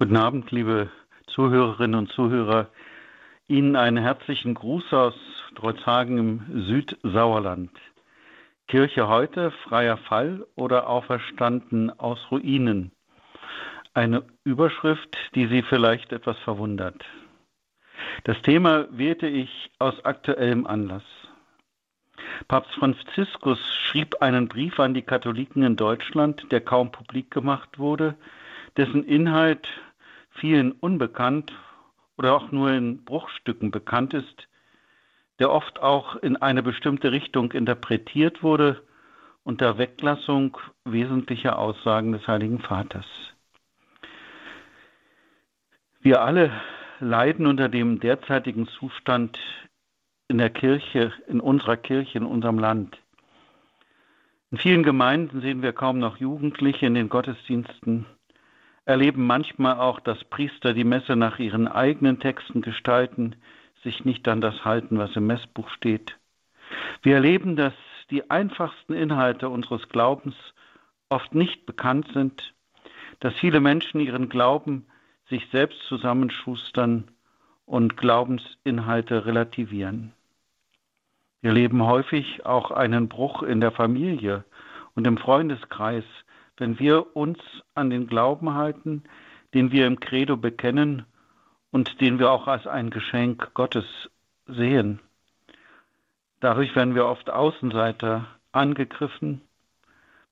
Guten Abend, liebe Zuhörerinnen und Zuhörer. Ihnen einen herzlichen Gruß aus Drolzhagen im Südsauerland. Kirche heute, freier Fall oder auferstanden aus Ruinen. Eine Überschrift, die Sie vielleicht etwas verwundert. Das Thema wählte ich aus aktuellem Anlass. Papst Franziskus schrieb einen Brief an die Katholiken in Deutschland, der kaum publik gemacht wurde, dessen Inhalt vielen unbekannt oder auch nur in Bruchstücken bekannt ist, der oft auch in eine bestimmte Richtung interpretiert wurde unter Weglassung wesentlicher Aussagen des Heiligen Vaters. Wir alle leiden unter dem derzeitigen Zustand in der Kirche, in unserer Kirche, in unserem Land. In vielen Gemeinden sehen wir kaum noch Jugendliche in den Gottesdiensten erleben manchmal auch, dass Priester die Messe nach ihren eigenen Texten gestalten, sich nicht an das halten, was im Messbuch steht. Wir erleben, dass die einfachsten Inhalte unseres Glaubens oft nicht bekannt sind, dass viele Menschen ihren Glauben sich selbst zusammenschustern und Glaubensinhalte relativieren. Wir erleben häufig auch einen Bruch in der Familie und im Freundeskreis, wenn wir uns an den Glauben halten, den wir im Credo bekennen und den wir auch als ein Geschenk Gottes sehen. Dadurch werden wir oft Außenseiter angegriffen,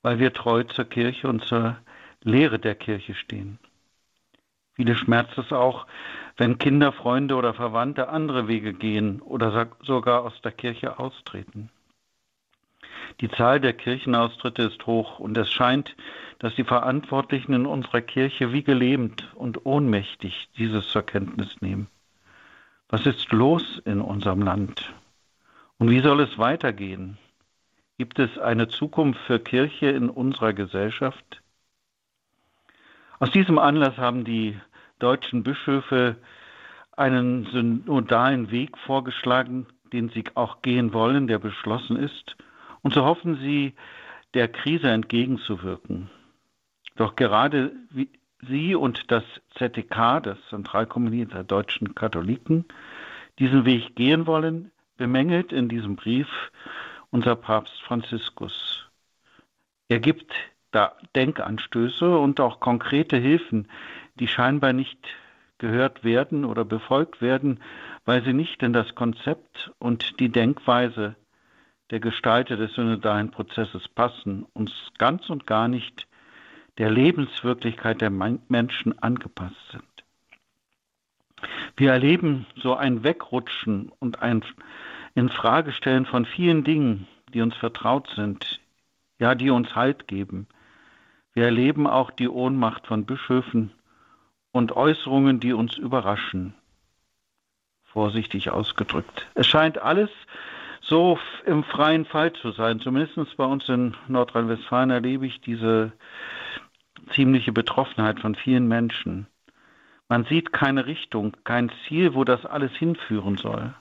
weil wir treu zur Kirche und zur Lehre der Kirche stehen. Viele schmerzt es auch, wenn Kinder, Freunde oder Verwandte andere Wege gehen oder sogar aus der Kirche austreten. Die Zahl der Kirchenaustritte ist hoch und es scheint, dass die Verantwortlichen in unserer Kirche wie gelähmt und ohnmächtig dieses zur Kenntnis nehmen. Was ist los in unserem Land? Und wie soll es weitergehen? Gibt es eine Zukunft für Kirche in unserer Gesellschaft? Aus diesem Anlass haben die deutschen Bischöfe einen synodalen Weg vorgeschlagen, den sie auch gehen wollen, der beschlossen ist und so hoffen sie, der Krise entgegenzuwirken. Doch gerade wie Sie und das ZDK, das Zentralkomitee der deutschen Katholiken, diesen Weg gehen wollen, bemängelt in diesem Brief unser Papst Franziskus. Er gibt da Denkanstöße und auch konkrete Hilfen, die scheinbar nicht gehört werden oder befolgt werden, weil sie nicht in das Konzept und die Denkweise der Gestalter des synodalen Prozesses passen, uns ganz und gar nicht der Lebenswirklichkeit der Menschen angepasst sind. Wir erleben so ein Wegrutschen und ein Infragestellen von vielen Dingen, die uns vertraut sind, ja, die uns Halt geben. Wir erleben auch die Ohnmacht von Bischöfen und Äußerungen, die uns überraschen. Vorsichtig ausgedrückt. Es scheint alles so im freien Fall zu sein. Zumindest bei uns in Nordrhein-Westfalen erlebe ich diese ziemliche Betroffenheit von vielen Menschen. Man sieht keine Richtung, kein Ziel, wo das alles hinführen soll.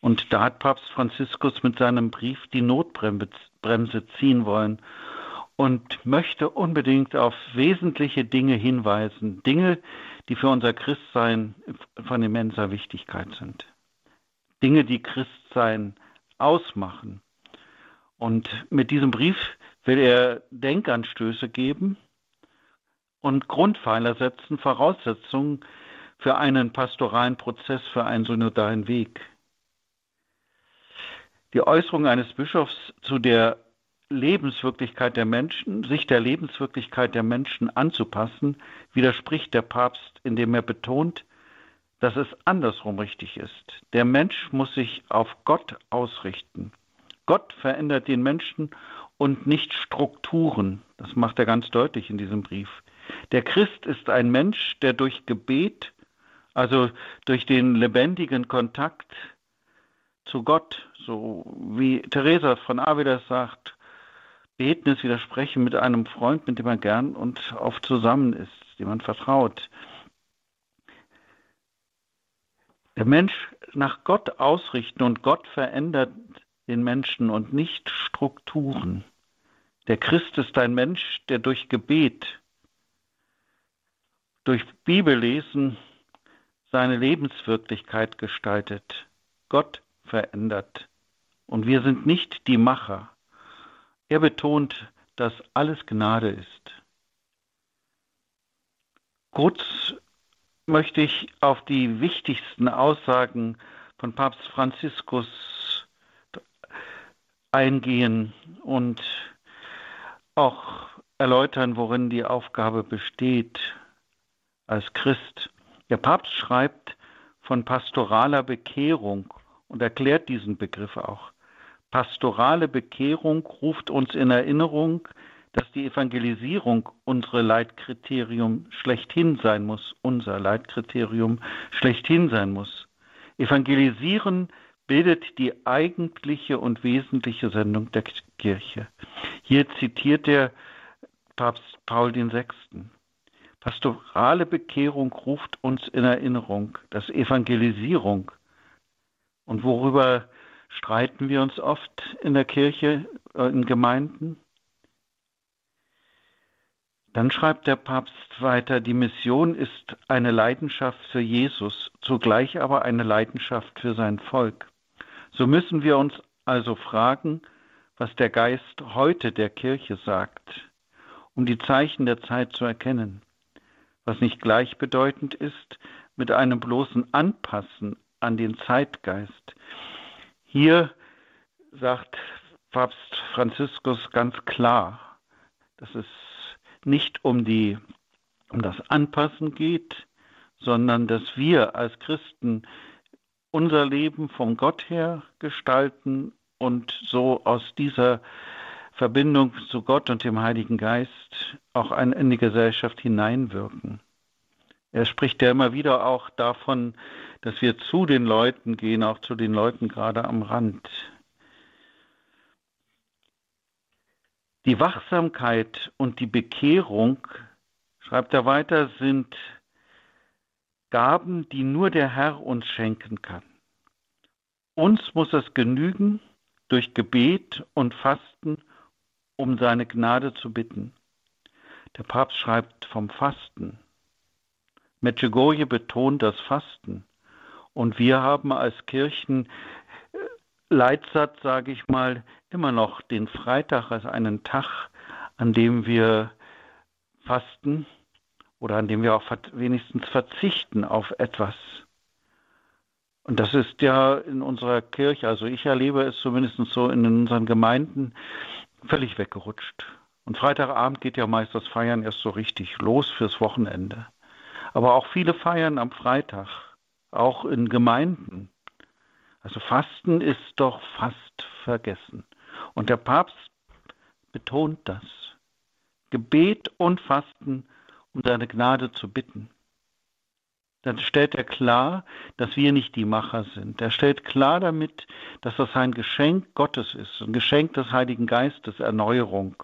Und da hat Papst Franziskus mit seinem Brief die Notbremse ziehen wollen und möchte unbedingt auf wesentliche Dinge hinweisen, Dinge, die für unser Christsein von immenser Wichtigkeit sind. Dinge, die Christsein ausmachen. Und mit diesem Brief will er Denkanstöße geben und Grundpfeiler setzen, Voraussetzungen für einen pastoralen Prozess, für einen synodalen Weg. Die Äußerung eines Bischofs zu der Lebenswirklichkeit der Menschen, sich der Lebenswirklichkeit der Menschen anzupassen, widerspricht der Papst, indem er betont, dass es andersrum richtig ist. Der Mensch muss sich auf Gott ausrichten. Gott verändert den Menschen und nicht Strukturen. Das macht er ganz deutlich in diesem Brief. Der Christ ist ein Mensch, der durch Gebet, also durch den lebendigen Kontakt zu Gott, so wie Theresa von Avila sagt, beten ist widersprechen mit einem Freund, mit dem man gern und oft zusammen ist, dem man vertraut. Der Mensch nach Gott ausrichten und Gott verändert den Menschen und nicht Strukturen. Der Christ ist ein Mensch, der durch Gebet durch Bibellesen seine Lebenswirklichkeit gestaltet, Gott verändert. Und wir sind nicht die Macher. Er betont, dass alles Gnade ist. Kurz möchte ich auf die wichtigsten Aussagen von Papst Franziskus eingehen und auch erläutern, worin die Aufgabe besteht als Christ. Der Papst schreibt von pastoraler Bekehrung und erklärt diesen Begriff auch. Pastorale Bekehrung ruft uns in Erinnerung, dass die Evangelisierung unsere Leitkriterium schlechthin sein muss, unser Leitkriterium schlechthin sein muss. Evangelisieren bildet die eigentliche und wesentliche Sendung der Kirche. Hier zitiert der Papst Paul VI. Pastorale Bekehrung ruft uns in Erinnerung, dass Evangelisierung und worüber streiten wir uns oft in der Kirche, äh, in Gemeinden? Dann schreibt der Papst weiter, die Mission ist eine Leidenschaft für Jesus, zugleich aber eine Leidenschaft für sein Volk. So müssen wir uns also fragen, was der Geist heute der Kirche sagt, um die Zeichen der Zeit zu erkennen, was nicht gleichbedeutend ist mit einem bloßen Anpassen an den Zeitgeist. Hier sagt Papst Franziskus ganz klar, dass es nicht um die um das Anpassen geht, sondern dass wir als Christen unser Leben vom Gott her gestalten und so aus dieser Verbindung zu Gott und dem Heiligen Geist auch in die Gesellschaft hineinwirken. Er spricht ja immer wieder auch davon, dass wir zu den Leuten gehen, auch zu den Leuten gerade am Rand. Die Wachsamkeit und die Bekehrung, schreibt er weiter, sind Gaben, die nur der Herr uns schenken kann. Uns muss es genügen, durch Gebet und Fasten um seine Gnade zu bitten. Der Papst schreibt vom Fasten. Medjugorje betont das Fasten. Und wir haben als Kirchen Leitsatz, sage ich mal, immer noch den Freitag als einen Tag, an dem wir fasten oder an dem wir auch wenigstens verzichten auf etwas. Und das ist ja in unserer Kirche, also ich erlebe es zumindest so in unseren Gemeinden, völlig weggerutscht. Und Freitagabend geht ja meist das Feiern erst so richtig los fürs Wochenende. Aber auch viele feiern am Freitag, auch in Gemeinden. Also Fasten ist doch fast vergessen. Und der Papst betont das. Gebet und Fasten, um seine Gnade zu bitten. Dann stellt er klar, dass wir nicht die Macher sind. Er stellt klar damit, dass das ein Geschenk Gottes ist, ein Geschenk des Heiligen Geistes, Erneuerung.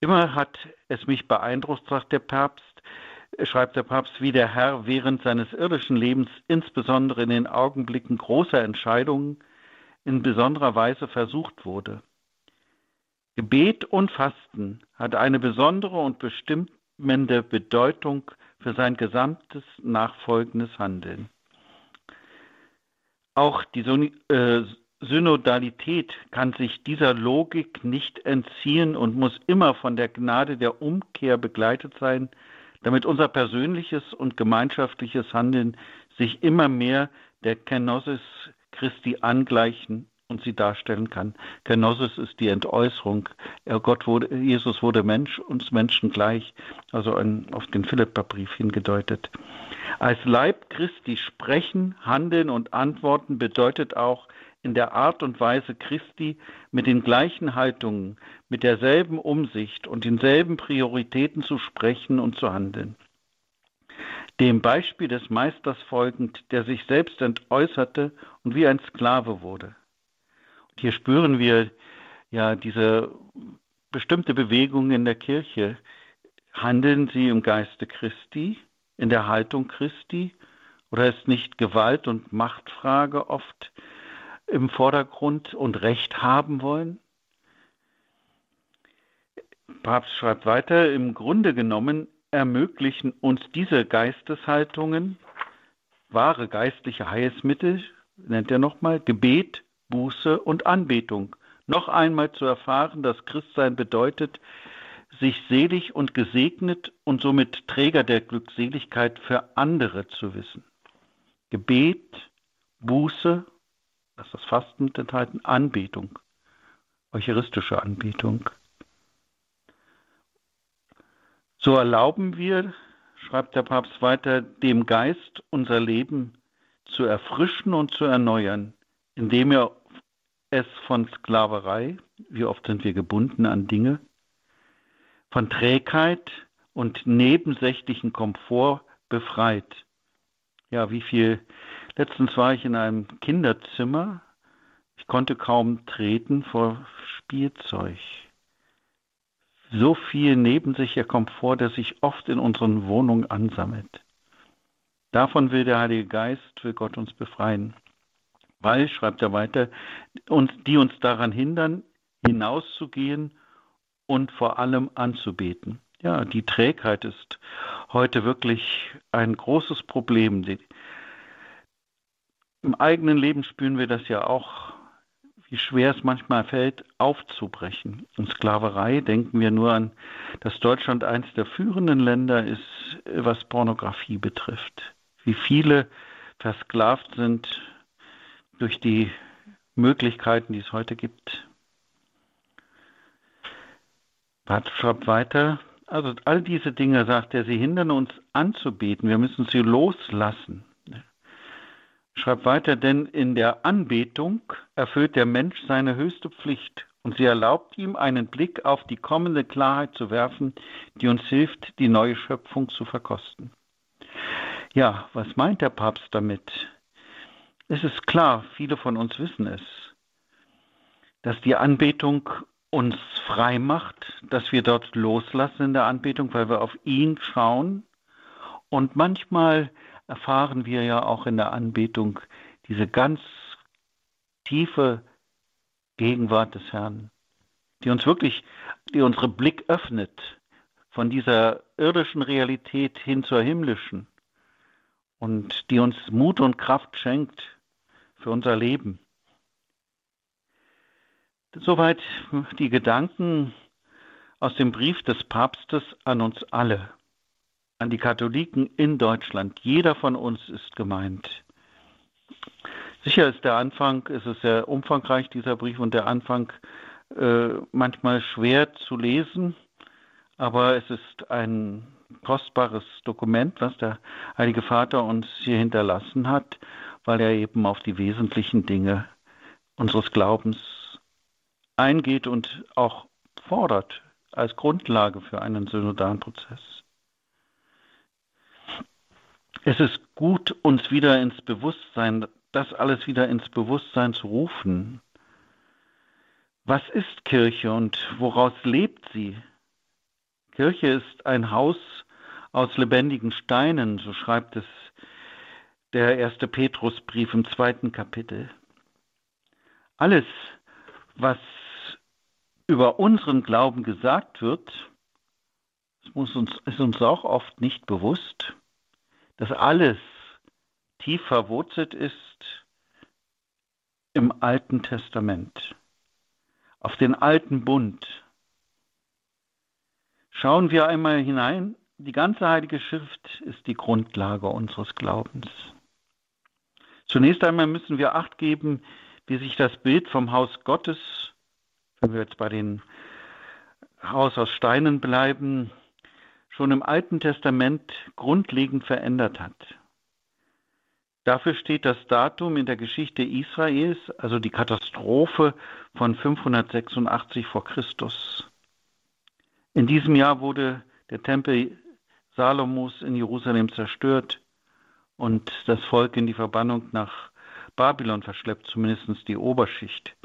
Immer hat es mich beeindruckt, sagt der Papst, schreibt der Papst, wie der Herr während seines irdischen Lebens, insbesondere in den Augenblicken großer Entscheidungen, in besonderer Weise versucht wurde. Gebet und Fasten hat eine besondere und bestimmende Bedeutung für sein gesamtes nachfolgendes Handeln. Auch die äh, Synodalität kann sich dieser Logik nicht entziehen und muss immer von der Gnade der Umkehr begleitet sein, damit unser persönliches und gemeinschaftliches Handeln sich immer mehr der Kenosis Christi angleichen und sie darstellen kann. Kenosis ist die Entäußerung. Gott wurde, Jesus wurde Mensch, uns Menschen gleich, also ein, auf den Philipperbrief hingedeutet. Als Leib Christi sprechen, handeln und antworten bedeutet auch in der Art und Weise Christi mit den gleichen Haltungen, mit derselben Umsicht und denselben Prioritäten zu sprechen und zu handeln. Dem Beispiel des Meisters folgend, der sich selbst entäußerte und wie ein Sklave wurde. Und hier spüren wir ja diese bestimmte Bewegung in der Kirche. Handeln sie im Geiste Christi, in der Haltung Christi? Oder ist nicht Gewalt und Machtfrage oft im Vordergrund und Recht haben wollen? Papst schreibt weiter, im Grunde genommen ermöglichen uns diese Geisteshaltungen, wahre geistliche Heilsmittel, nennt er nochmal, Gebet, Buße und Anbetung, noch einmal zu erfahren, dass Christsein bedeutet, sich selig und gesegnet und somit Träger der Glückseligkeit für andere zu wissen. Gebet, Buße, das ist das Fasten enthalten, Anbetung, eucharistische Anbetung. So erlauben wir, schreibt der Papst weiter, dem Geist unser Leben zu erfrischen und zu erneuern, indem er es von Sklaverei, wie oft sind wir gebunden an Dinge, von Trägheit und nebensächlichen Komfort befreit. Ja, wie viel. Letztens war ich in einem Kinderzimmer. Ich konnte kaum treten vor Spielzeug. So viel nebensächlicher Komfort, der sich oft in unseren Wohnungen ansammelt. Davon will der Heilige Geist, will Gott uns befreien. Weil, schreibt er weiter, uns, die uns daran hindern, hinauszugehen und vor allem anzubeten. Ja, die Trägheit ist heute wirklich ein großes Problem. Im eigenen Leben spüren wir das ja auch, wie schwer es manchmal fällt, aufzubrechen. In Sklaverei denken wir nur an, dass Deutschland eines der führenden Länder ist, was Pornografie betrifft. Wie viele versklavt sind durch die Möglichkeiten, die es heute gibt. Bart schreibt weiter, also all diese Dinge, sagt er, sie hindern uns anzubeten. Wir müssen sie loslassen. Schreibt weiter, denn in der Anbetung erfüllt der Mensch seine höchste Pflicht und sie erlaubt ihm, einen Blick auf die kommende Klarheit zu werfen, die uns hilft, die neue Schöpfung zu verkosten. Ja, was meint der Papst damit? Es ist klar, viele von uns wissen es, dass die Anbetung uns frei macht, dass wir dort loslassen in der Anbetung, weil wir auf ihn schauen. Und manchmal erfahren wir ja auch in der Anbetung diese ganz tiefe Gegenwart des Herrn, die uns wirklich, die unsere Blick öffnet von dieser irdischen Realität hin zur himmlischen und die uns Mut und Kraft schenkt für unser Leben. Soweit die Gedanken aus dem Brief des Papstes an uns alle, an die Katholiken in Deutschland. Jeder von uns ist gemeint. Sicher ist der Anfang, ist es sehr umfangreich, dieser Brief, und der Anfang äh, manchmal schwer zu lesen, aber es ist ein kostbares Dokument, was der Heilige Vater uns hier hinterlassen hat, weil er eben auf die wesentlichen Dinge unseres Glaubens eingeht und auch fordert als Grundlage für einen synodalen Prozess. Es ist gut, uns wieder ins Bewusstsein, das alles wieder ins Bewusstsein zu rufen. Was ist Kirche und woraus lebt sie? Kirche ist ein Haus aus lebendigen Steinen, so schreibt es der erste Petrusbrief im zweiten Kapitel. Alles, was über unseren Glauben gesagt wird, ist uns auch oft nicht bewusst, dass alles tief verwurzelt ist im Alten Testament, auf den alten Bund. Schauen wir einmal hinein, die ganze Heilige Schrift ist die Grundlage unseres Glaubens. Zunächst einmal müssen wir acht geben, wie sich das Bild vom Haus Gottes wenn wir jetzt bei dem Haus aus Steinen bleiben, schon im Alten Testament grundlegend verändert hat. Dafür steht das Datum in der Geschichte Israels, also die Katastrophe von 586 vor Christus. In diesem Jahr wurde der Tempel Salomos in Jerusalem zerstört und das Volk in die Verbannung nach Babylon verschleppt, zumindest die Oberschicht.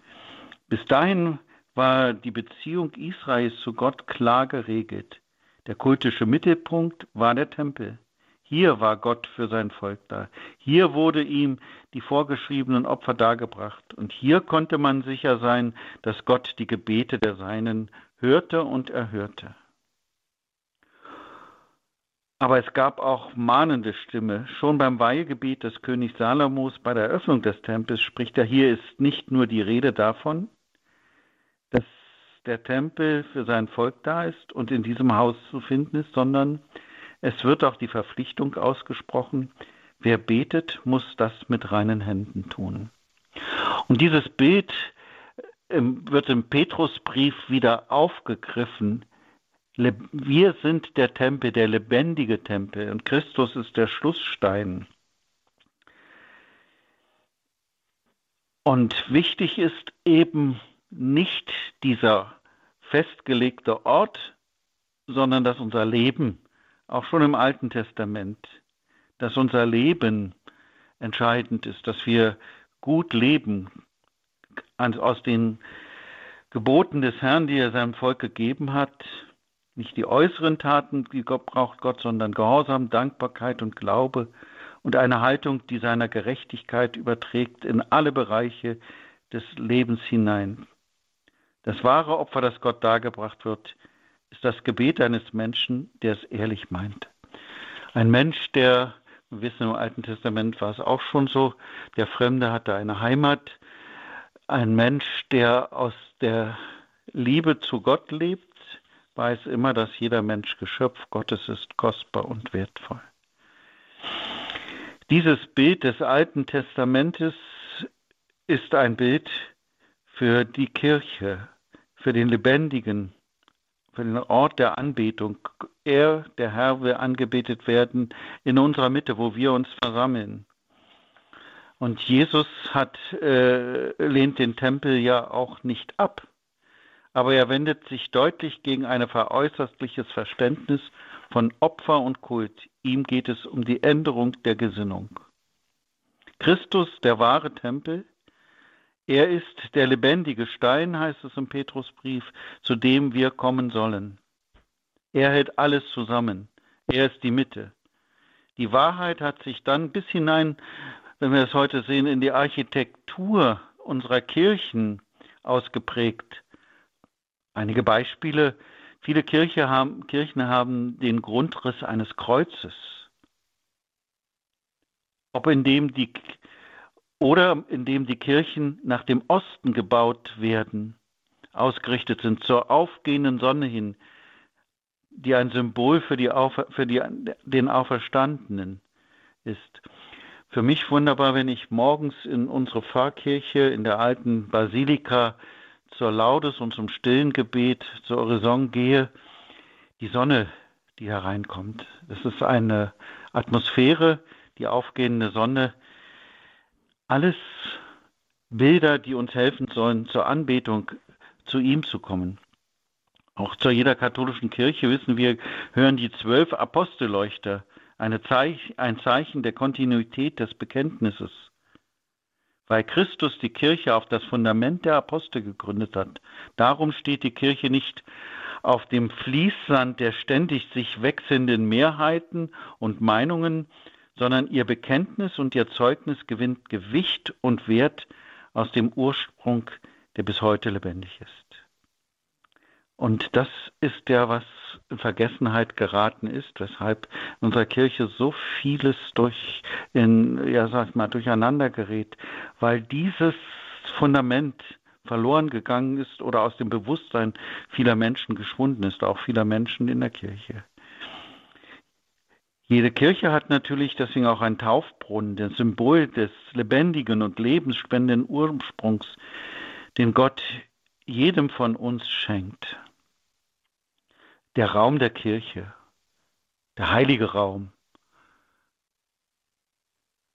Bis dahin war die Beziehung Israels zu Gott klar geregelt. Der kultische Mittelpunkt war der Tempel. Hier war Gott für sein Volk da. Hier wurde ihm die vorgeschriebenen Opfer dargebracht. Und hier konnte man sicher sein, dass Gott die Gebete der Seinen hörte und erhörte. Aber es gab auch mahnende Stimme. Schon beim Weihegebet des Königs Salomos bei der Eröffnung des Tempels spricht er, hier ist nicht nur die Rede davon, dass der Tempel für sein Volk da ist und in diesem Haus zu finden ist, sondern es wird auch die Verpflichtung ausgesprochen, wer betet, muss das mit reinen Händen tun. Und dieses Bild ähm, wird im Petrusbrief wieder aufgegriffen. Wir sind der Tempel, der lebendige Tempel und Christus ist der Schlussstein. Und wichtig ist eben nicht dieser festgelegte Ort, sondern dass unser Leben, auch schon im Alten Testament, dass unser Leben entscheidend ist, dass wir gut leben aus den Geboten des Herrn, die er seinem Volk gegeben hat. Nicht die äußeren Taten, die Gott braucht Gott, sondern Gehorsam, Dankbarkeit und Glaube und eine Haltung, die seiner Gerechtigkeit überträgt in alle Bereiche des Lebens hinein. Das wahre Opfer, das Gott dargebracht wird, ist das Gebet eines Menschen, der es ehrlich meint. Ein Mensch, der, wir wissen im Alten Testament war es auch schon so, der Fremde hatte eine Heimat. Ein Mensch, der aus der Liebe zu Gott lebt, weiß immer, dass jeder Mensch Geschöpf Gottes ist, kostbar und wertvoll. Dieses Bild des Alten Testamentes ist ein Bild für die Kirche, für den lebendigen, für den Ort der Anbetung. Er, der Herr, will angebetet werden in unserer Mitte, wo wir uns versammeln. Und Jesus hat, äh, lehnt den Tempel ja auch nicht ab, aber er wendet sich deutlich gegen ein veräußerstliches Verständnis von Opfer und Kult. Ihm geht es um die Änderung der Gesinnung. Christus, der wahre Tempel, er ist der lebendige Stein, heißt es im Petrusbrief, zu dem wir kommen sollen. Er hält alles zusammen. Er ist die Mitte. Die Wahrheit hat sich dann bis hinein, wenn wir es heute sehen, in die Architektur unserer Kirchen ausgeprägt. Einige Beispiele. Viele Kirche haben, Kirchen haben den Grundriss eines Kreuzes. Ob in dem die oder indem die Kirchen nach dem Osten gebaut werden, ausgerichtet sind zur aufgehenden Sonne hin, die ein Symbol für, die Aufer für die, den Auferstandenen ist. Für mich wunderbar, wenn ich morgens in unsere Pfarrkirche in der alten Basilika zur Laudes und zum stillen Gebet, zur Horizont gehe, die Sonne, die hereinkommt. Es ist eine Atmosphäre, die aufgehende Sonne, alles Bilder, die uns helfen sollen, zur Anbetung zu ihm zu kommen. Auch zu jeder katholischen Kirche wissen wir, hören die zwölf Apostelleuchter Zeich, ein Zeichen der Kontinuität des Bekenntnisses. Weil Christus die Kirche auf das Fundament der Apostel gegründet hat. Darum steht die Kirche nicht auf dem Fließsand der ständig sich wechselnden Mehrheiten und Meinungen, sondern ihr Bekenntnis und ihr Zeugnis gewinnt Gewicht und Wert aus dem Ursprung, der bis heute lebendig ist. Und das ist ja, was in Vergessenheit geraten ist, weshalb in unserer Kirche so vieles durch, in, ja, sag ich mal, durcheinander gerät, weil dieses Fundament verloren gegangen ist oder aus dem Bewusstsein vieler Menschen geschwunden ist, auch vieler Menschen in der Kirche. Jede Kirche hat natürlich deswegen auch einen Taufbrunnen, das Symbol des lebendigen und lebensspendenden Ursprungs, den Gott jedem von uns schenkt. Der Raum der Kirche, der heilige Raum.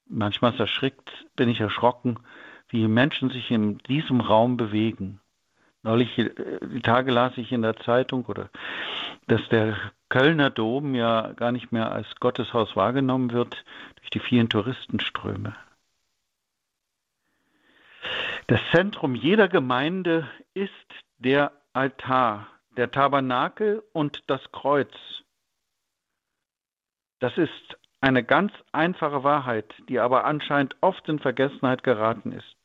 Manchmal ist erschrickt, bin ich erschrocken, wie Menschen sich in diesem Raum bewegen. Neulich, äh, die Tage las ich in der Zeitung, oder dass der Kölner Dom ja gar nicht mehr als Gotteshaus wahrgenommen wird durch die vielen Touristenströme. Das Zentrum jeder Gemeinde ist der Altar, der Tabernakel und das Kreuz. Das ist eine ganz einfache Wahrheit, die aber anscheinend oft in Vergessenheit geraten ist.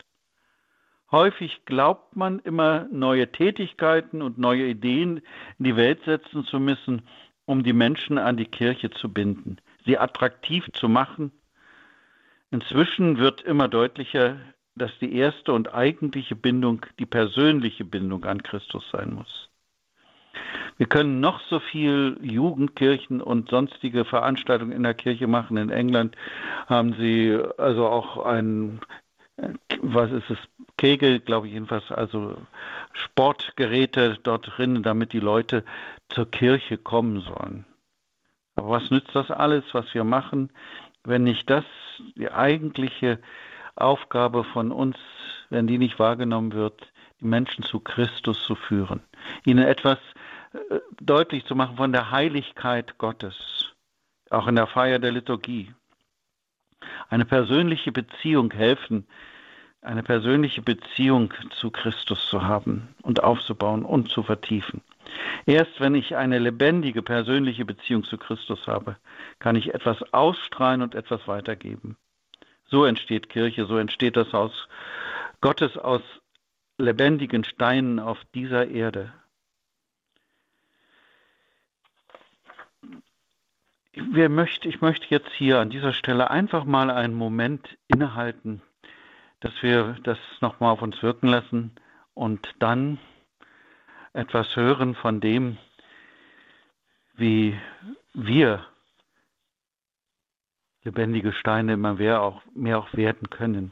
Häufig glaubt man immer, neue Tätigkeiten und neue Ideen in die Welt setzen zu müssen, um die Menschen an die Kirche zu binden, sie attraktiv zu machen. Inzwischen wird immer deutlicher, dass die erste und eigentliche Bindung die persönliche Bindung an Christus sein muss. Wir können noch so viel Jugendkirchen und sonstige Veranstaltungen in der Kirche machen. In England haben sie also auch ein, was ist es, Kegel, glaube ich jedenfalls, also Sportgeräte dort drin, damit die Leute zur Kirche kommen sollen. Aber was nützt das alles, was wir machen, wenn nicht das die eigentliche Aufgabe von uns, wenn die nicht wahrgenommen wird, die Menschen zu Christus zu führen, ihnen etwas äh, deutlich zu machen von der Heiligkeit Gottes, auch in der Feier der Liturgie. Eine persönliche Beziehung helfen, eine persönliche Beziehung zu Christus zu haben und aufzubauen und zu vertiefen. Erst wenn ich eine lebendige persönliche Beziehung zu Christus habe, kann ich etwas ausstrahlen und etwas weitergeben. So entsteht Kirche, so entsteht das Haus Gottes aus lebendigen Steinen auf dieser Erde. Möchte, ich möchte jetzt hier an dieser Stelle einfach mal einen Moment innehalten, dass wir das nochmal auf uns wirken lassen und dann etwas hören von dem, wie wir lebendige Steine immer mehr auch, mehr auch werden können.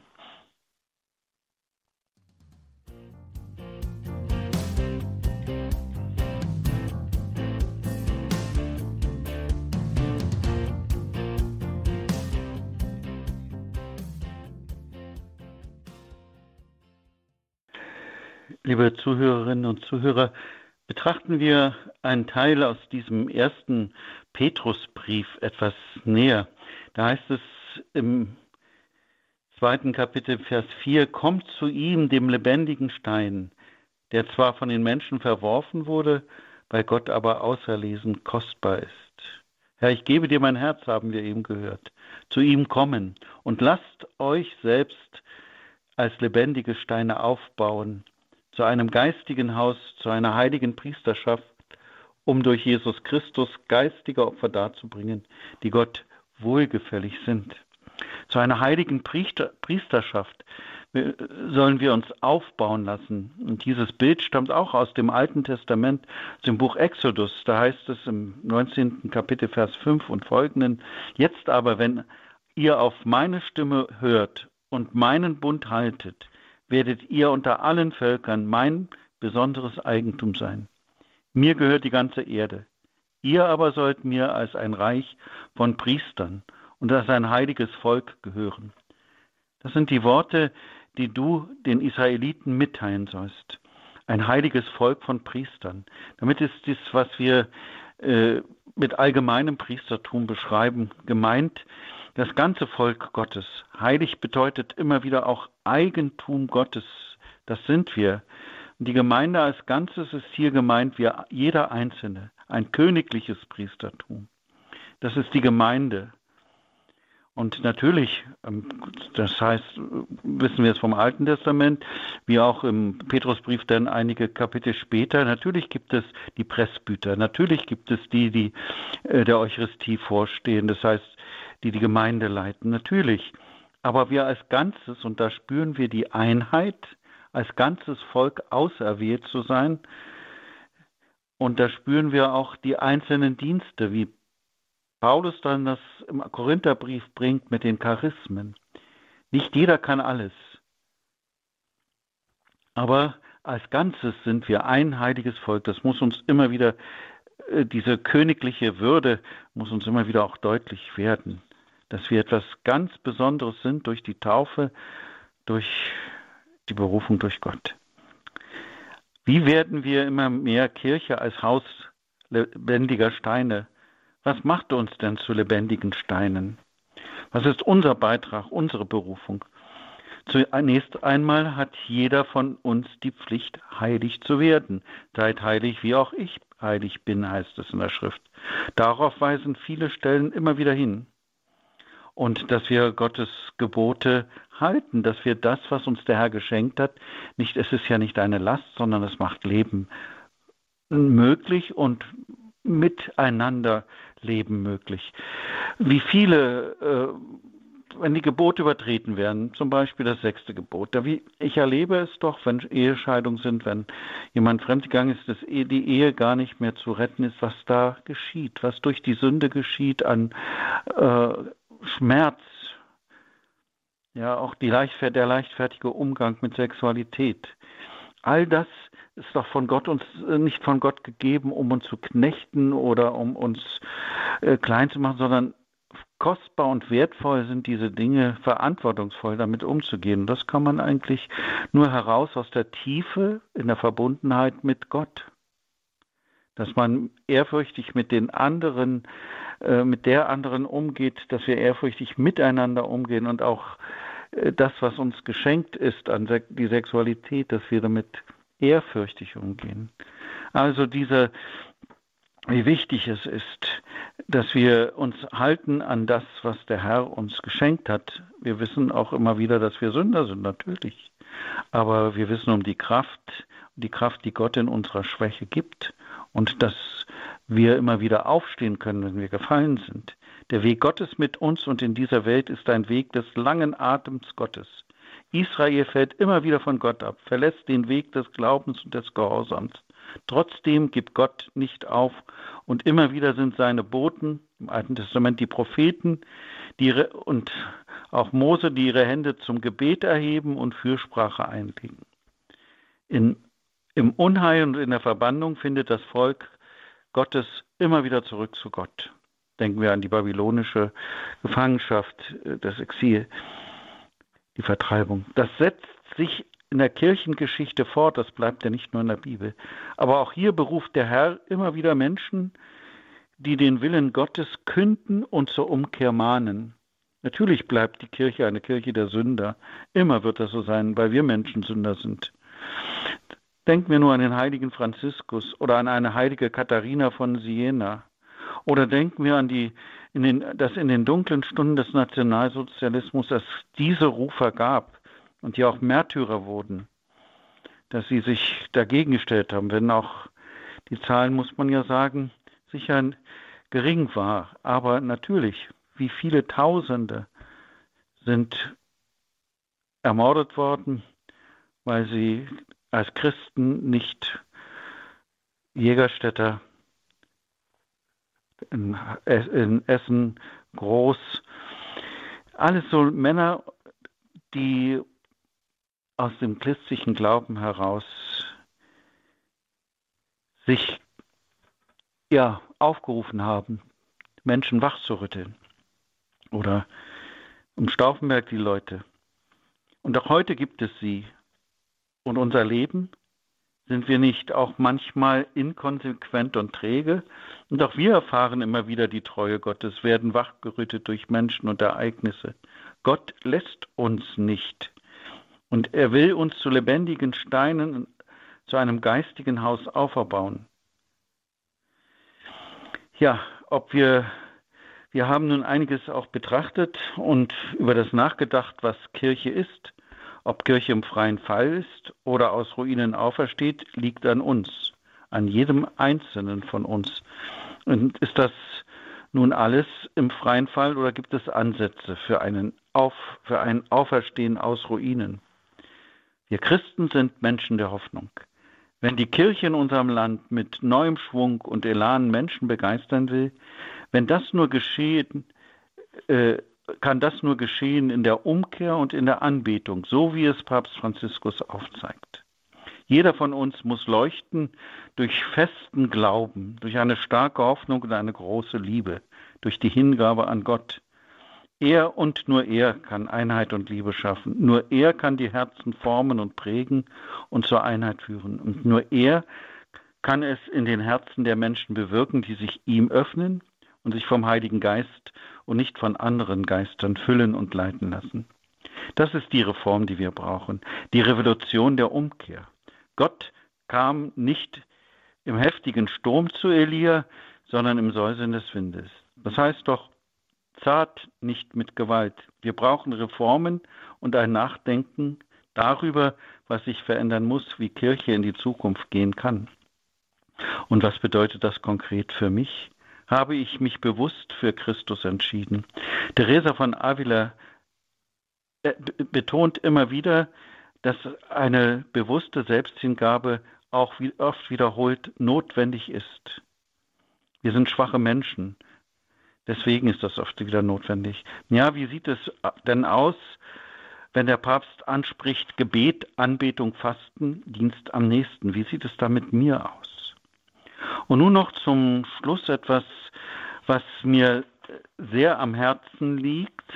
Liebe Zuhörerinnen und Zuhörer, betrachten wir einen Teil aus diesem ersten Petrusbrief etwas näher. Da heißt es im zweiten Kapitel, Vers 4, kommt zu ihm, dem lebendigen Stein, der zwar von den Menschen verworfen wurde, bei Gott aber auserlesen kostbar ist. Herr, ich gebe dir mein Herz, haben wir eben gehört. Zu ihm kommen und lasst euch selbst als lebendige Steine aufbauen, zu einem geistigen Haus, zu einer heiligen Priesterschaft, um durch Jesus Christus geistige Opfer darzubringen, die Gott wohlgefällig sind. Zu einer heiligen Priester, Priesterschaft äh, sollen wir uns aufbauen lassen. Und dieses Bild stammt auch aus dem Alten Testament, aus dem Buch Exodus. Da heißt es im 19. Kapitel, Vers 5 und folgenden, Jetzt aber, wenn ihr auf meine Stimme hört und meinen Bund haltet, werdet ihr unter allen Völkern mein besonderes Eigentum sein. Mir gehört die ganze Erde. Ihr aber sollt mir als ein Reich von Priestern und als ein heiliges Volk gehören. Das sind die Worte, die du den Israeliten mitteilen sollst. Ein heiliges Volk von Priestern. Damit ist dies, was wir äh, mit allgemeinem Priestertum beschreiben, gemeint, das ganze Volk Gottes. Heilig bedeutet immer wieder auch Eigentum Gottes. Das sind wir. Die Gemeinde als Ganzes ist hier gemeint, wie jeder Einzelne ein königliches Priestertum. Das ist die Gemeinde. Und natürlich, ähm, das heißt, wissen wir es vom Alten Testament, wie auch im Petrusbrief dann einige Kapitel später, natürlich gibt es die Presbyter, natürlich gibt es die, die äh, der Eucharistie vorstehen, das heißt, die die Gemeinde leiten, natürlich. Aber wir als Ganzes, und da spüren wir die Einheit, als ganzes Volk auserwählt zu sein, und da spüren wir auch die einzelnen Dienste, wie Paulus dann das im Korintherbrief bringt mit den Charismen. Nicht jeder kann alles. Aber als Ganzes sind wir ein heiliges Volk. Das muss uns immer wieder, äh, diese königliche Würde muss uns immer wieder auch deutlich werden, dass wir etwas ganz Besonderes sind durch die Taufe, durch die Berufung durch Gott. Wie werden wir immer mehr Kirche als Haus lebendiger Steine? Was macht uns denn zu lebendigen Steinen? Was ist unser Beitrag, unsere Berufung? Zunächst einmal hat jeder von uns die Pflicht, heilig zu werden. Seid heilig, wie auch ich heilig bin, heißt es in der Schrift. Darauf weisen viele Stellen immer wieder hin. Und dass wir Gottes Gebote halten, dass wir das, was uns der Herr geschenkt hat, nicht, es ist ja nicht eine Last, sondern es macht Leben möglich und Miteinander leben möglich. Wie viele, äh, wenn die Gebote übertreten werden, zum Beispiel das sechste Gebot, da wie, ich erlebe es doch, wenn Ehescheidungen sind, wenn jemand fremdgegangen ist, dass die Ehe gar nicht mehr zu retten ist, was da geschieht, was durch die Sünde geschieht an äh, Schmerz, ja, auch die leichtfer der leichtfertige Umgang mit Sexualität. All das ist doch von Gott uns äh, nicht von Gott gegeben, um uns zu knechten oder um uns äh, klein zu machen, sondern kostbar und wertvoll sind diese Dinge, verantwortungsvoll damit umzugehen. Und das kann man eigentlich nur heraus aus der Tiefe in der Verbundenheit mit Gott. Dass man ehrfürchtig mit den anderen, äh, mit der anderen umgeht, dass wir ehrfürchtig miteinander umgehen und auch äh, das, was uns geschenkt ist an die Sexualität, dass wir damit ehrfürchtig umgehen. Also diese, wie wichtig es ist, dass wir uns halten an das, was der Herr uns geschenkt hat. Wir wissen auch immer wieder, dass wir Sünder sind, natürlich. Aber wir wissen um die Kraft, die Kraft, die Gott in unserer Schwäche gibt und dass wir immer wieder aufstehen können, wenn wir gefallen sind. Der Weg Gottes mit uns und in dieser Welt ist ein Weg des langen Atems Gottes. Israel fällt immer wieder von Gott ab, verlässt den Weg des Glaubens und des Gehorsams. Trotzdem gibt Gott nicht auf und immer wieder sind seine Boten, im Alten Testament die Propheten die, und auch Mose, die ihre Hände zum Gebet erheben und Fürsprache einlegen. In, Im Unheil und in der Verbannung findet das Volk Gottes immer wieder zurück zu Gott. Denken wir an die babylonische Gefangenschaft, äh, das Exil die Vertreibung. Das setzt sich in der Kirchengeschichte fort, das bleibt ja nicht nur in der Bibel. Aber auch hier beruft der Herr immer wieder Menschen, die den Willen Gottes künden und zur Umkehr mahnen. Natürlich bleibt die Kirche eine Kirche der Sünder. Immer wird das so sein, weil wir Menschen Sünder sind. Denken wir nur an den heiligen Franziskus oder an eine heilige Katharina von Siena. Oder denken wir an die in den, dass in den dunklen Stunden des Nationalsozialismus es diese Rufer gab und die auch Märtyrer wurden, dass sie sich dagegen gestellt haben, wenn auch die Zahlen, muss man ja sagen, sicher gering war. Aber natürlich, wie viele Tausende sind ermordet worden, weil sie als Christen nicht Jägerstätter in, in Essen groß. Alles so Männer, die aus dem christlichen Glauben heraus sich ja aufgerufen haben, Menschen wachzurütteln. Oder im Stauffenberg die Leute. Und auch heute gibt es sie. Und unser Leben sind wir nicht auch manchmal inkonsequent und träge? Und auch wir erfahren immer wieder die Treue Gottes, werden wachgerüttet durch Menschen und Ereignisse. Gott lässt uns nicht. Und er will uns zu lebendigen Steinen, zu einem geistigen Haus auferbauen. Ja, ob wir, wir haben nun einiges auch betrachtet und über das nachgedacht, was Kirche ist. Ob Kirche im freien Fall ist oder aus Ruinen aufersteht, liegt an uns, an jedem Einzelnen von uns. Und ist das nun alles im freien Fall oder gibt es Ansätze für, einen Auf, für ein Auferstehen aus Ruinen? Wir Christen sind Menschen der Hoffnung. Wenn die Kirche in unserem Land mit neuem Schwung und Elan Menschen begeistern will, wenn das nur geschehen, äh, kann das nur geschehen in der Umkehr und in der Anbetung, so wie es Papst Franziskus aufzeigt. Jeder von uns muss leuchten durch festen Glauben, durch eine starke Hoffnung und eine große Liebe, durch die Hingabe an Gott. Er und nur er kann Einheit und Liebe schaffen. Nur er kann die Herzen formen und prägen und zur Einheit führen. Und nur er kann es in den Herzen der Menschen bewirken, die sich ihm öffnen und sich vom Heiligen Geist und nicht von anderen Geistern füllen und leiten lassen. Das ist die Reform, die wir brauchen, die Revolution der Umkehr. Gott kam nicht im heftigen Sturm zu Elia, sondern im Säuseln des Windes. Das heißt doch, zart, nicht mit Gewalt. Wir brauchen Reformen und ein Nachdenken darüber, was sich verändern muss, wie Kirche in die Zukunft gehen kann. Und was bedeutet das konkret für mich? Habe ich mich bewusst für Christus entschieden? Teresa von Avila äh, betont immer wieder, dass eine bewusste Selbsthingabe auch oft wiederholt notwendig ist. Wir sind schwache Menschen. Deswegen ist das oft wieder notwendig. Ja, wie sieht es denn aus, wenn der Papst anspricht, Gebet, Anbetung, Fasten, Dienst am nächsten? Wie sieht es da mit mir aus? Und nun noch zum Schluss etwas, was mir sehr am Herzen liegt,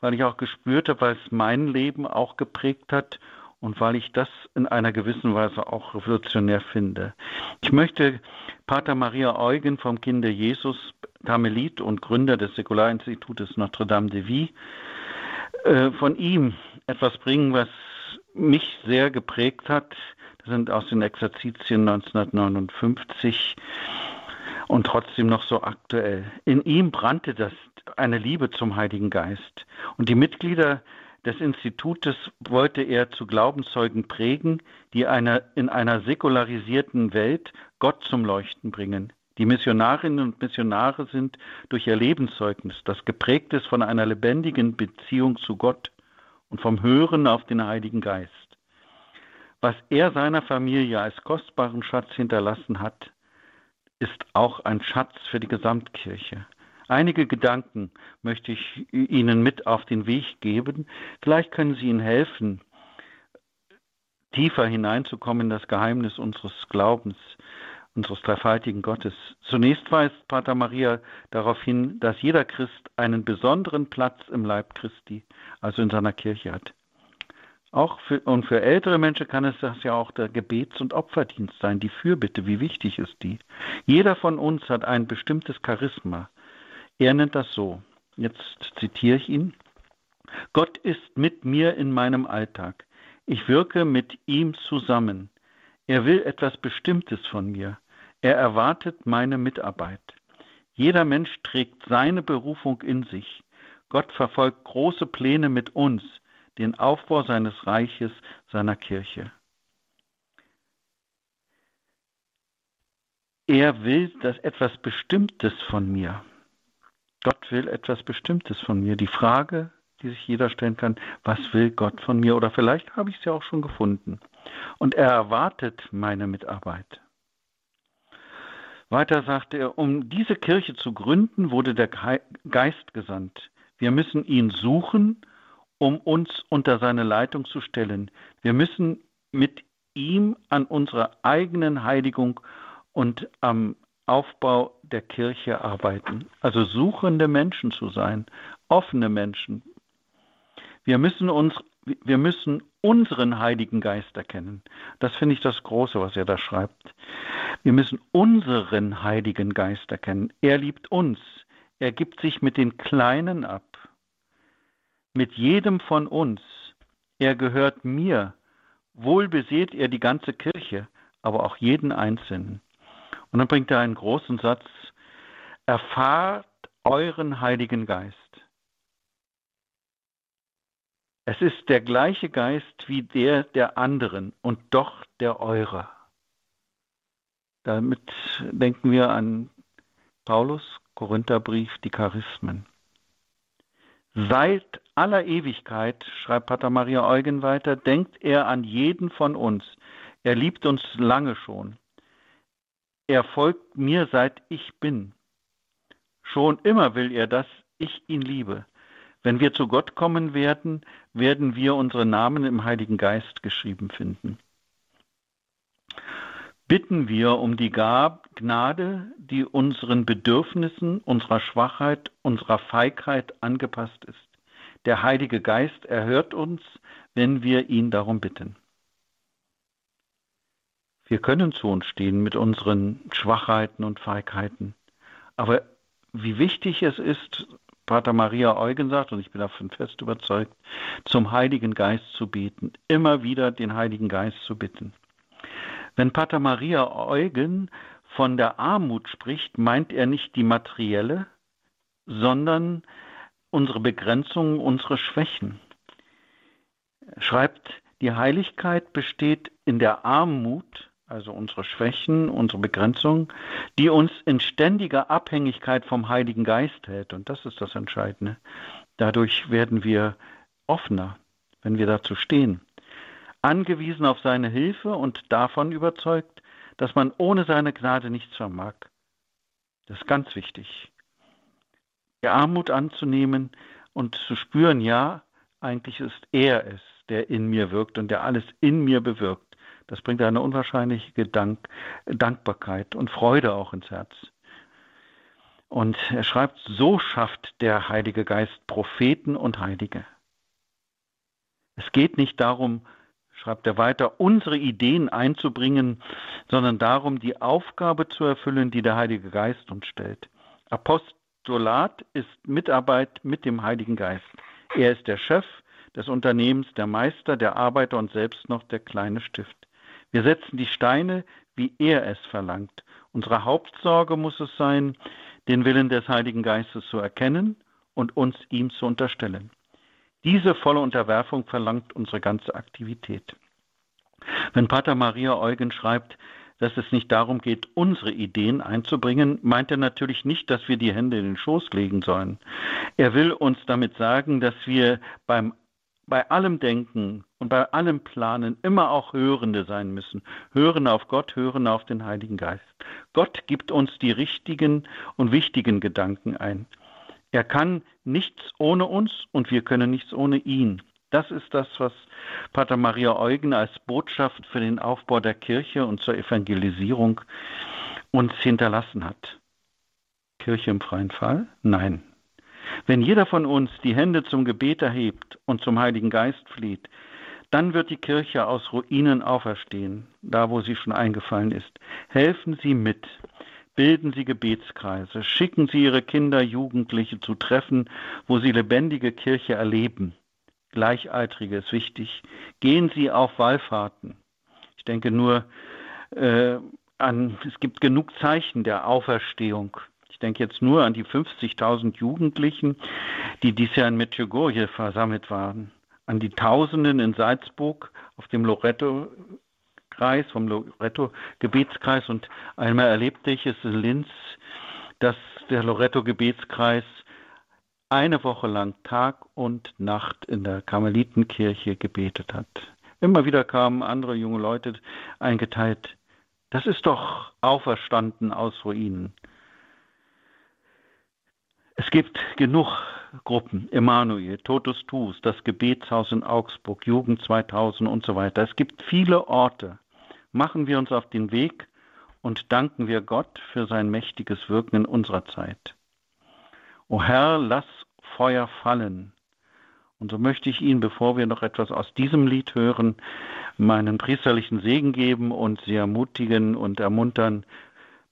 weil ich auch gespürt habe, weil es mein Leben auch geprägt hat und weil ich das in einer gewissen Weise auch revolutionär finde. Ich möchte Pater Maria Eugen vom Kinde Jesus, Karmelit und Gründer des Säkularinstitutes Notre Dame de Vie, äh, von ihm etwas bringen, was mich sehr geprägt hat. Sind aus den Exerzitien 1959 und trotzdem noch so aktuell. In ihm brannte das eine Liebe zum Heiligen Geist. Und die Mitglieder des Institutes wollte er zu Glaubenszeugen prägen, die einer, in einer säkularisierten Welt Gott zum Leuchten bringen. Die Missionarinnen und Missionare sind durch ihr Lebenszeugnis, das geprägt ist von einer lebendigen Beziehung zu Gott und vom Hören auf den Heiligen Geist. Was er seiner Familie als kostbaren Schatz hinterlassen hat, ist auch ein Schatz für die Gesamtkirche. Einige Gedanken möchte ich Ihnen mit auf den Weg geben. Vielleicht können Sie Ihnen helfen, tiefer hineinzukommen in das Geheimnis unseres Glaubens, unseres dreifaltigen Gottes. Zunächst weist Pater Maria darauf hin, dass jeder Christ einen besonderen Platz im Leib Christi, also in seiner Kirche hat. Auch für, und für ältere Menschen kann es das ja auch der Gebets- und Opferdienst sein, die Fürbitte, wie wichtig ist die? Jeder von uns hat ein bestimmtes Charisma, er nennt das so, jetzt zitiere ich ihn, Gott ist mit mir in meinem Alltag. Ich wirke mit ihm zusammen. Er will etwas Bestimmtes von mir. Er erwartet meine Mitarbeit. Jeder Mensch trägt seine Berufung in sich. Gott verfolgt große Pläne mit uns, den Aufbau seines Reiches, seiner Kirche. Er will das etwas Bestimmtes von mir. Gott will etwas Bestimmtes von mir. Die Frage, die sich jeder stellen kann, was will Gott von mir? Oder vielleicht habe ich es ja auch schon gefunden. Und er erwartet meine Mitarbeit. Weiter sagte er, um diese Kirche zu gründen, wurde der Geist gesandt. Wir müssen ihn suchen, um uns unter seine Leitung zu stellen. Wir müssen mit ihm an unserer eigenen Heiligung und am Aufbau der Kirche arbeiten. Also suchende Menschen zu sein, offene Menschen. Wir müssen uns, wir müssen unseren Heiligen Geist erkennen. Das finde ich das Große, was er da schreibt. Wir müssen unseren Heiligen Geist erkennen. Er liebt uns. Er gibt sich mit den Kleinen ab. Mit jedem von uns. Er gehört mir. Wohl beseht er die ganze Kirche, aber auch jeden Einzelnen. Und dann bringt er einen großen Satz, erfahrt euren Heiligen Geist. Es ist der gleiche Geist wie der der anderen und doch der eure. Damit denken wir an Paulus, Korintherbrief, die Charismen. Seit aller Ewigkeit, schreibt Pater Maria Eugen weiter, denkt er an jeden von uns. Er liebt uns lange schon. Er folgt mir, seit ich bin. Schon immer will er, dass ich ihn liebe. Wenn wir zu Gott kommen werden, werden wir unsere Namen im Heiligen Geist geschrieben finden. Bitten wir um die Gnade, die unseren Bedürfnissen, unserer Schwachheit, unserer Feigheit angepasst ist. Der Heilige Geist erhört uns, wenn wir ihn darum bitten. Wir können zu uns stehen mit unseren Schwachheiten und Feigheiten. Aber wie wichtig es ist, Pater Maria Eugen sagt, und ich bin davon fest überzeugt, zum Heiligen Geist zu beten, immer wieder den Heiligen Geist zu bitten. Wenn Pater Maria Eugen von der Armut spricht, meint er nicht die materielle, sondern unsere Begrenzungen, unsere Schwächen. Schreibt, die Heiligkeit besteht in der Armut also unsere Schwächen, unsere Begrenzungen, die uns in ständiger Abhängigkeit vom Heiligen Geist hält. Und das ist das Entscheidende. Dadurch werden wir offener, wenn wir dazu stehen. Angewiesen auf seine Hilfe und davon überzeugt, dass man ohne seine Gnade nichts vermag. Das ist ganz wichtig. Die Armut anzunehmen und zu spüren, ja, eigentlich ist er es, der in mir wirkt und der alles in mir bewirkt. Das bringt eine unwahrscheinliche Dank, Dankbarkeit und Freude auch ins Herz. Und er schreibt, so schafft der Heilige Geist Propheten und Heilige. Es geht nicht darum, schreibt er weiter, unsere Ideen einzubringen, sondern darum, die Aufgabe zu erfüllen, die der Heilige Geist uns stellt. Apostolat ist Mitarbeit mit dem Heiligen Geist. Er ist der Chef des Unternehmens, der Meister, der Arbeiter und selbst noch der kleine Stift. Wir setzen die Steine, wie er es verlangt. Unsere Hauptsorge muss es sein, den Willen des Heiligen Geistes zu erkennen und uns ihm zu unterstellen. Diese volle Unterwerfung verlangt unsere ganze Aktivität. Wenn Pater Maria Eugen schreibt, dass es nicht darum geht, unsere Ideen einzubringen, meint er natürlich nicht, dass wir die Hände in den Schoß legen sollen. Er will uns damit sagen, dass wir beim bei allem Denken und bei allem Planen immer auch Hörende sein müssen. Hören auf Gott, hören auf den Heiligen Geist. Gott gibt uns die richtigen und wichtigen Gedanken ein. Er kann nichts ohne uns und wir können nichts ohne ihn. Das ist das, was Pater Maria Eugen als Botschaft für den Aufbau der Kirche und zur Evangelisierung uns hinterlassen hat. Kirche im freien Fall? Nein, wenn jeder von uns die Hände zum Gebet erhebt und zum Heiligen Geist flieht, dann wird die Kirche aus Ruinen auferstehen, da wo sie schon eingefallen ist. Helfen Sie mit, bilden Sie Gebetskreise, schicken Sie Ihre Kinder, Jugendliche zu Treffen, wo sie lebendige Kirche erleben. Gleichaltrige ist wichtig. Gehen Sie auf Wallfahrten. Ich denke nur äh, an, es gibt genug Zeichen der Auferstehung denke jetzt nur an die 50.000 Jugendlichen, die dieses Jahr in Medjugorje versammelt waren, an die Tausenden in Salzburg auf dem Loretto-Kreis, vom Loretto-Gebetskreis und einmal erlebte ich es in Linz, dass der Loretto-Gebetskreis eine Woche lang Tag und Nacht in der Karmelitenkirche gebetet hat. Immer wieder kamen andere junge Leute eingeteilt. Das ist doch auferstanden aus Ruinen. Es gibt genug Gruppen, Emanuel, Totus Tus, das Gebetshaus in Augsburg, Jugend 2000 und so weiter. Es gibt viele Orte. Machen wir uns auf den Weg und danken wir Gott für sein mächtiges Wirken in unserer Zeit. O Herr, lass Feuer fallen. Und so möchte ich Ihnen, bevor wir noch etwas aus diesem Lied hören, meinen priesterlichen Segen geben und Sie ermutigen und ermuntern,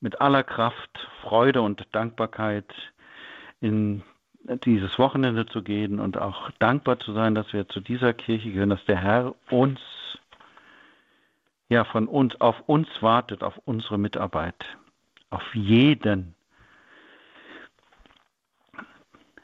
mit aller Kraft, Freude und Dankbarkeit in dieses Wochenende zu gehen und auch dankbar zu sein, dass wir zu dieser Kirche gehören, dass der Herr uns, ja, von uns, auf uns wartet, auf unsere Mitarbeit, auf jeden.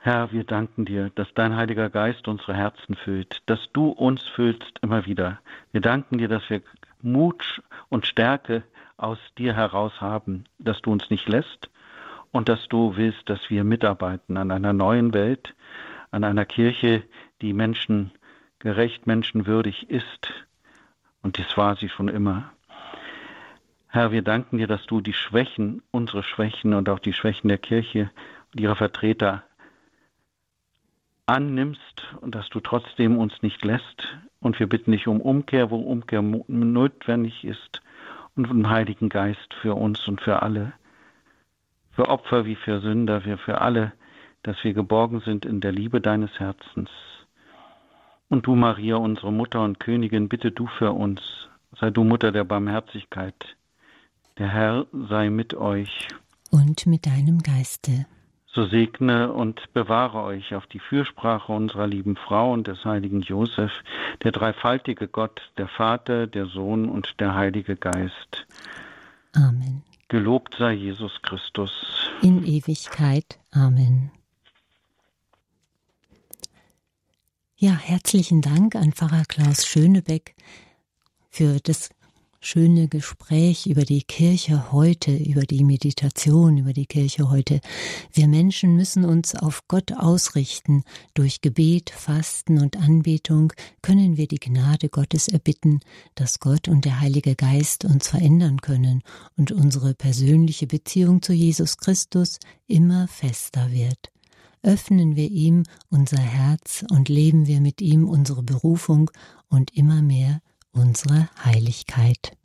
Herr, wir danken dir, dass dein Heiliger Geist unsere Herzen füllt, dass du uns füllst immer wieder. Wir danken dir, dass wir Mut und Stärke aus dir heraus haben, dass du uns nicht lässt, und dass du willst, dass wir mitarbeiten an einer neuen Welt, an einer Kirche, die menschengerecht, menschenwürdig ist. Und das war sie schon immer. Herr, wir danken dir, dass du die Schwächen, unsere Schwächen und auch die Schwächen der Kirche und ihrer Vertreter annimmst und dass du trotzdem uns nicht lässt. Und wir bitten dich um Umkehr, wo Umkehr notwendig ist und den Heiligen Geist für uns und für alle für Opfer wie für Sünder, wir für alle, dass wir geborgen sind in der Liebe deines Herzens. Und du, Maria, unsere Mutter und Königin, bitte du für uns, sei du Mutter der Barmherzigkeit. Der Herr sei mit euch. Und mit deinem Geiste. So segne und bewahre euch auf die Fürsprache unserer lieben Frau und des heiligen Josef, der dreifaltige Gott, der Vater, der Sohn und der Heilige Geist. Amen. Gelobt sei Jesus Christus. In Ewigkeit. Amen. Ja, herzlichen Dank an Pfarrer Klaus Schönebeck für das schöne Gespräch über die Kirche heute, über die Meditation über die Kirche heute. Wir Menschen müssen uns auf Gott ausrichten. Durch Gebet, Fasten und Anbetung können wir die Gnade Gottes erbitten, dass Gott und der Heilige Geist uns verändern können und unsere persönliche Beziehung zu Jesus Christus immer fester wird öffnen wir ihm unser Herz und leben wir mit ihm unsere Berufung und immer mehr unsere Heiligkeit.